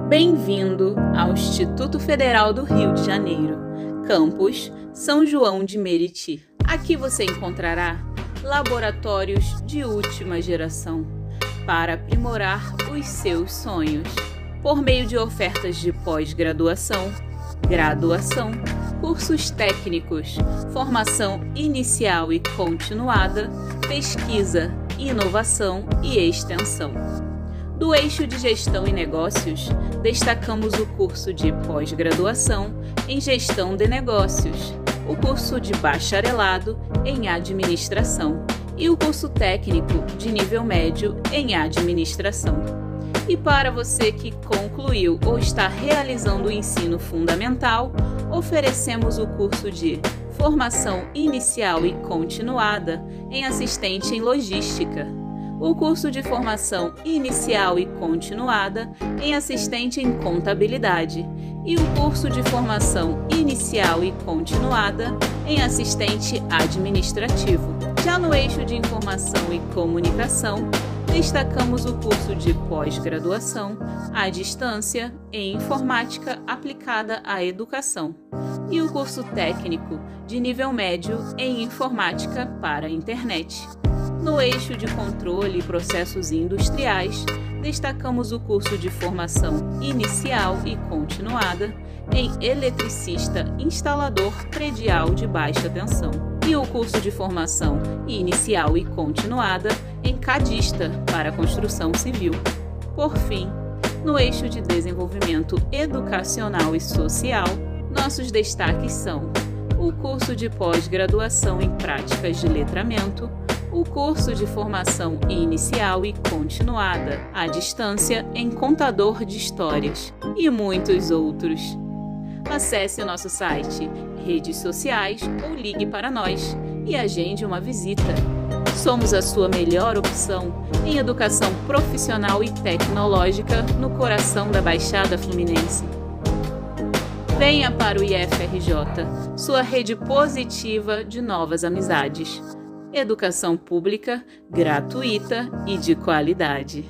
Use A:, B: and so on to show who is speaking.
A: Bem-vindo ao Instituto Federal do Rio de Janeiro, campus São João de Meriti. Aqui você encontrará laboratórios de última geração para aprimorar os seus sonhos, por meio de ofertas de pós-graduação, graduação, cursos técnicos, formação inicial e continuada, pesquisa, inovação e extensão. Do eixo de Gestão e Negócios, destacamos o curso de pós-graduação em Gestão de Negócios, o curso de bacharelado em Administração e o curso técnico de nível médio em Administração. E para você que concluiu ou está realizando o ensino fundamental, oferecemos o curso de Formação Inicial e Continuada em Assistente em Logística o curso de formação inicial e continuada em assistente em contabilidade e o curso de formação inicial e continuada em assistente administrativo. Já no eixo de informação e comunicação, destacamos o curso de pós-graduação à distância em informática aplicada à educação e o curso técnico de nível médio em informática para a internet. No eixo de controle e processos industriais, destacamos o curso de formação inicial e continuada em eletricista instalador predial de baixa tensão e o curso de formação inicial e continuada em cadista para construção civil. Por fim, no eixo de desenvolvimento educacional e social, nossos destaques são o curso de pós-graduação em práticas de letramento, o curso de formação inicial e continuada à distância em contador de histórias e muitos outros. Acesse nosso site, redes sociais ou ligue para nós e agende uma visita. Somos a sua melhor opção em educação profissional e tecnológica no coração da Baixada Fluminense. Venha para o IFRJ, sua rede positiva de novas amizades educação pública, gratuita e de qualidade.